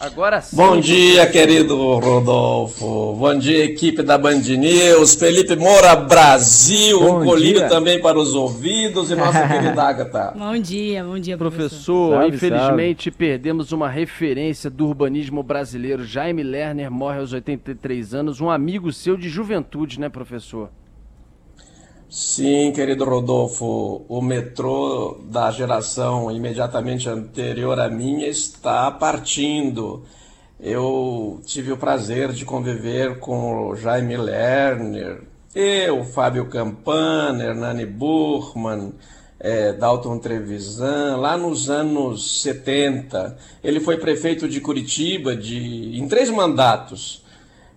Agora sim. Bom dia, querido Rodolfo. Bom dia, equipe da Band News. Felipe Moura, Brasil. Bom um colírio dia. também para os ouvidos. E nossa querida Agatha. Bom dia, bom dia, professor. Professor, infelizmente perdemos uma referência do urbanismo brasileiro. Jaime Lerner morre aos 83 anos, um amigo seu de juventude, né, professor? Sim, querido Rodolfo. O metrô da geração imediatamente anterior à minha está partindo. Eu tive o prazer de conviver com o Jaime Lerner, eu, Fábio Campana, Hernani Burman, eh, Dalton Trevisan, lá nos anos 70. Ele foi prefeito de Curitiba de, em três mandatos,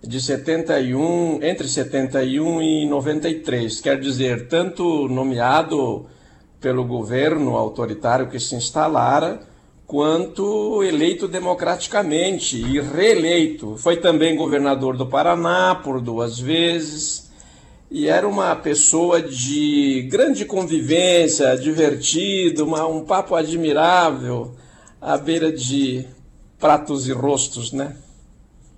de 71, entre 71 e 93. Quer dizer, tanto nomeado pelo governo autoritário que se instalara, quanto eleito democraticamente e reeleito. Foi também governador do Paraná por duas vezes e era uma pessoa de grande convivência, divertido, uma- um papo admirável, à beira de pratos e rostos, né?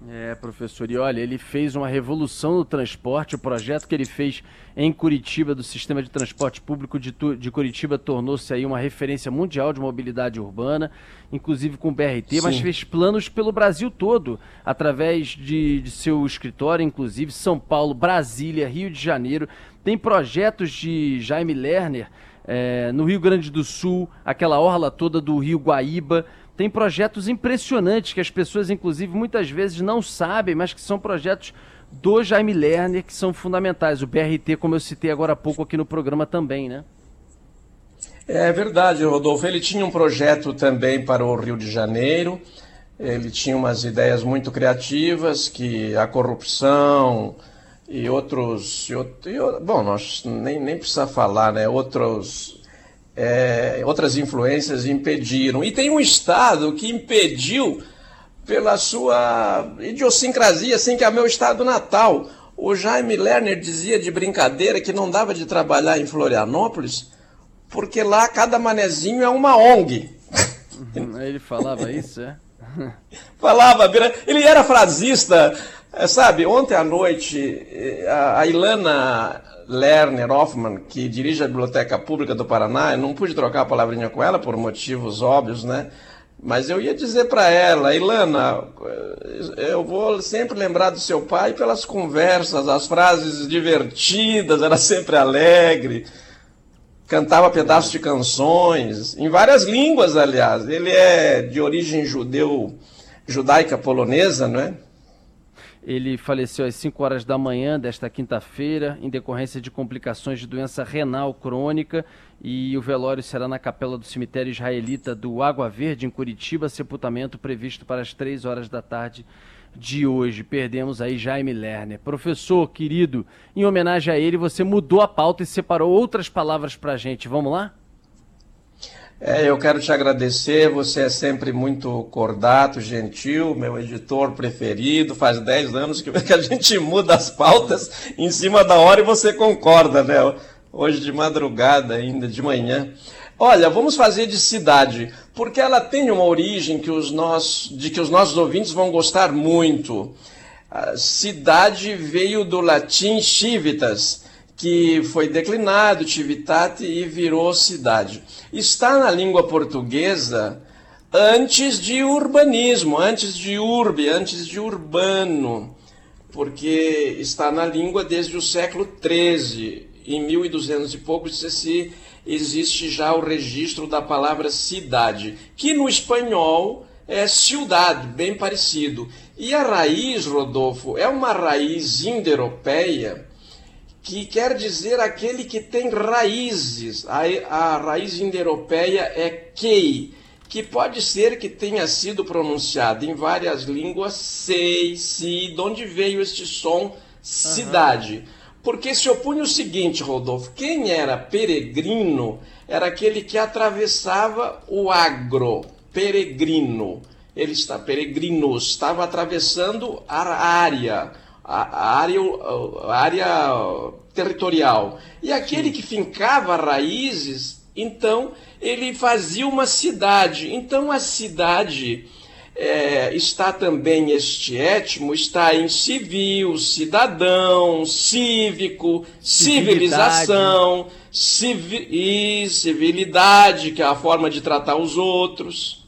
É, professor, e olha, ele fez uma revolução no transporte. O projeto que ele fez em Curitiba, do sistema de transporte público de, de Curitiba, tornou-se aí uma referência mundial de mobilidade urbana, inclusive com o BRT, mas Sim. fez planos pelo Brasil todo, através de, de seu escritório, inclusive São Paulo, Brasília, Rio de Janeiro. Tem projetos de Jaime Lerner é, no Rio Grande do Sul, aquela orla toda do Rio Guaíba. Tem projetos impressionantes que as pessoas, inclusive, muitas vezes não sabem, mas que são projetos do Jaime Lerner que são fundamentais. O BRT, como eu citei agora há pouco aqui no programa também, né? É verdade, Rodolfo. Ele tinha um projeto também para o Rio de Janeiro. Ele tinha umas ideias muito criativas que a corrupção e outros. E, out- e bom, nós nem, nem precisa falar, né? Outros, é, outras influências impediram. E tem um Estado que impediu pela sua idiosincrasia, assim, que é meu estado natal. O Jaime Lerner dizia de brincadeira que não dava de trabalhar em Florianópolis porque lá cada manezinho é uma ONG. Ele falava isso, é? Falava, ele era frasista, eh, sabe? Ontem à noite, eh, a a Ilana Lerner Hoffman, que dirige a Biblioteca Pública do Paraná, eu não pude trocar a palavrinha com ela por motivos óbvios, né? Mas eu ia dizer para ela, Ilana, eh, eu vou sempre lembrar do seu pai pelas conversas, as frases divertidas, era sempre alegre cantava pedaços de canções, em várias línguas, aliás. Ele é de origem judeu, judaica polonesa, não é? Ele faleceu às 5 horas da manhã desta quinta-feira, em decorrência de complicações de doença renal crônica, e o velório será na capela do cemitério israelita do Água Verde, em Curitiba, sepultamento previsto para as 3 horas da tarde de hoje. Perdemos aí Jaime Lerner. Professor, querido, em homenagem a ele, você mudou a pauta e separou outras palavras para a gente. Vamos lá? É, eu quero te agradecer, você é sempre muito cordato, gentil, meu editor preferido, faz 10 anos que a gente muda as pautas em cima da hora e você concorda, né? Hoje de madrugada ainda, de manhã. Olha, vamos fazer de cidade, porque ela tem uma origem que os nossos, de que os nossos ouvintes vão gostar muito. A cidade veio do latim civitas, que foi declinado, civitate, e virou cidade. Está na língua portuguesa antes de urbanismo, antes de urbe, antes de urbano, porque está na língua desde o século XIII. Em 1200 e pouco se existe já o registro da palavra cidade, que no espanhol é ciudad, bem parecido. E a raiz, Rodolfo, é uma raiz indo-europeia que quer dizer aquele que tem raízes. A, a raiz indo-europeia é kei, que pode ser que tenha sido pronunciado em várias línguas sei, si, de onde veio este som cidade. porque se opunha o seguinte, Rodolfo: quem era peregrino era aquele que atravessava o agro, peregrino. Ele está peregrino, estava atravessando a área, a área, a área territorial. E aquele que fincava raízes, então ele fazia uma cidade. Então a cidade é, está também este étimo, está em civil, cidadão, cívico, civilização, civi e civilidade, que é a forma de tratar os outros.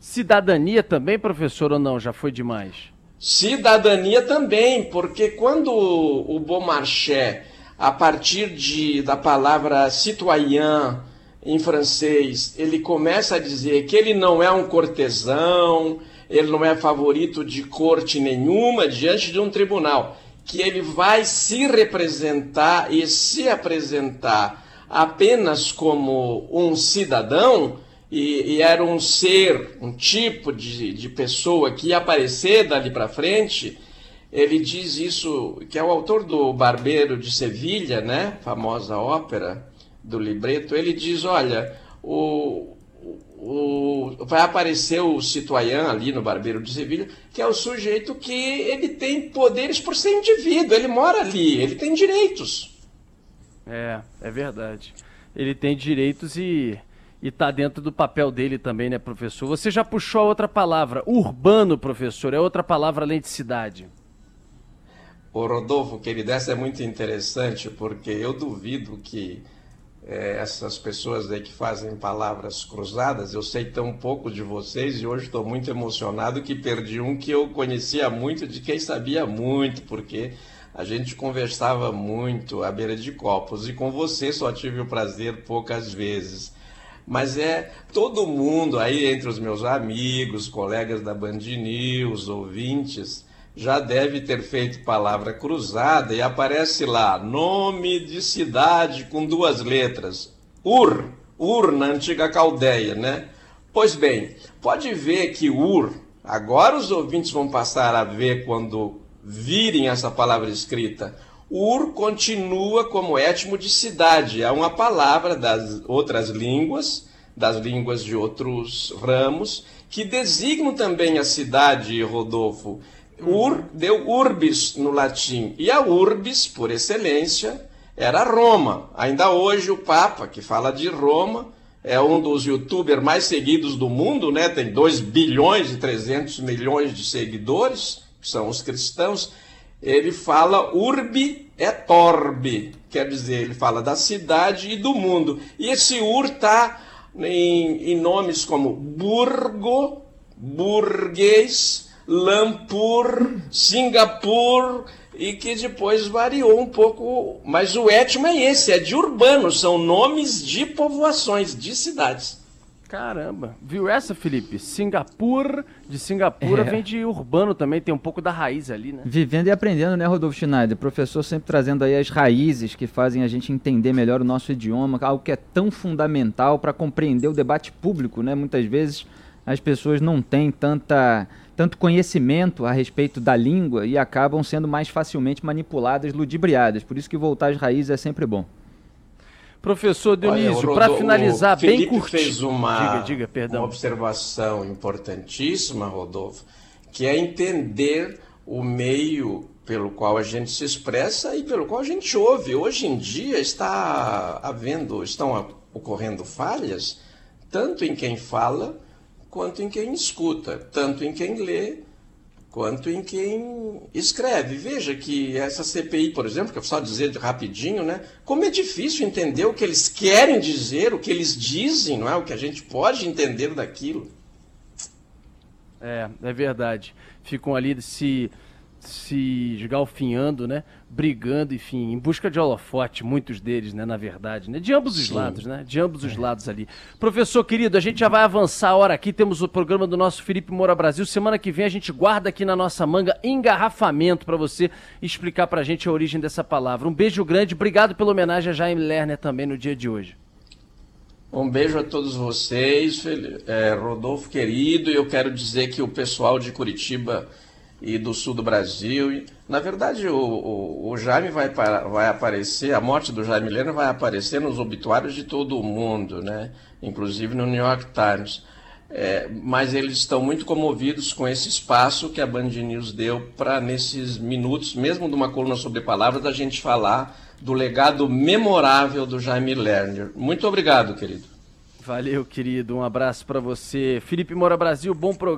Cidadania também, professor, ou não? Já foi demais? Cidadania também, porque quando o Beaumarchais, a partir de, da palavra citoyen, em francês, ele começa a dizer que ele não é um cortesão, ele não é favorito de corte nenhuma diante de um tribunal, que ele vai se representar e se apresentar apenas como um cidadão, e, e era um ser, um tipo de, de pessoa que ia aparecer dali para frente, ele diz isso, que é o autor do Barbeiro de Sevilha, né, famosa ópera, do libreto, ele diz: olha, o, o, vai aparecer o citoyen ali no Barbeiro de Sevilha, que é o sujeito que ele tem poderes por ser indivíduo, ele mora ali, ele tem direitos. É, é verdade. Ele tem direitos e e tá dentro do papel dele também, né, professor? Você já puxou a outra palavra, urbano, professor, é outra palavra além de cidade. O Rodolfo, querido, essa é muito interessante porque eu duvido que é, essas pessoas aí que fazem palavras cruzadas. Eu sei tão pouco de vocês e hoje estou muito emocionado que perdi um que eu conhecia muito, de quem sabia muito, porque a gente conversava muito à beira de copos e com você só tive o prazer poucas vezes. Mas é todo mundo aí entre os meus amigos, colegas da Band News, ouvintes, já deve ter feito palavra cruzada e aparece lá nome de cidade com duas letras. Ur, Ur na antiga Caldeia, né? Pois bem, pode ver que Ur, agora os ouvintes vão passar a ver quando virem essa palavra escrita. Ur continua como étimo de cidade, é uma palavra das outras línguas, das línguas de outros ramos, que designam também a cidade, Rodolfo, Ur deu urbis no latim. E a urbis, por excelência, era Roma. Ainda hoje o Papa, que fala de Roma, é um dos youtubers mais seguidos do mundo, né? Tem 2 bilhões e 300 milhões de seguidores, que são os cristãos. Ele fala urbi et orbi, quer dizer, ele fala da cidade e do mundo. E esse ur está em, em nomes como burgo, burguês, Lampur, Singapur e que depois variou um pouco, mas o étimo é esse, é de urbano, são nomes de povoações, de cidades. Caramba, viu essa, Felipe? Singapura, de Singapura é. vem de urbano também, tem um pouco da raiz ali, né? Vivendo e aprendendo, né, Rodolfo Schneider? Professor sempre trazendo aí as raízes que fazem a gente entender melhor o nosso idioma, algo que é tão fundamental para compreender o debate público, né? Muitas vezes as pessoas não têm tanta tanto conhecimento a respeito da língua e acabam sendo mais facilmente manipuladas, ludibriadas. Por isso que voltar às raízes é sempre bom. Professor Dionísio, para finalizar bem curto. fez uma, diga, diga, perdão. uma observação importantíssima, Rodolfo, que é entender o meio pelo qual a gente se expressa e pelo qual a gente ouve. Hoje em dia está havendo, estão ocorrendo falhas, tanto em quem fala quanto em quem escuta, tanto em quem lê quanto em quem escreve. Veja que essa CPI, por exemplo, que eu só dizer rapidinho, né? Como é difícil entender o que eles querem dizer, o que eles dizem, não é? O que a gente pode entender daquilo. É, é verdade. Ficam ali se se esgalfinhando, né? Brigando, enfim, em busca de holofote, muitos deles, né? Na verdade, né? De ambos os Sim. lados, né? De ambos os é. lados ali. Professor querido, a gente já vai avançar a hora aqui. Temos o programa do nosso Felipe Moura Brasil. Semana que vem a gente guarda aqui na nossa manga engarrafamento para você explicar pra gente a origem dessa palavra. Um beijo grande, obrigado pela homenagem a Jaime Lerner também no dia de hoje. Um beijo a todos vocês, é, Rodolfo querido. Eu quero dizer que o pessoal de Curitiba e do sul do Brasil. E, na verdade, o, o, o Jaime vai, vai aparecer, a morte do Jaime Lerner vai aparecer nos obituários de todo o mundo, né? inclusive no New York Times. É, mas eles estão muito comovidos com esse espaço que a Band News deu para, nesses minutos, mesmo de uma coluna sobre palavras, a gente falar do legado memorável do Jaime Lerner. Muito obrigado, querido. Valeu, querido. Um abraço para você. Felipe Moura Brasil, bom programa.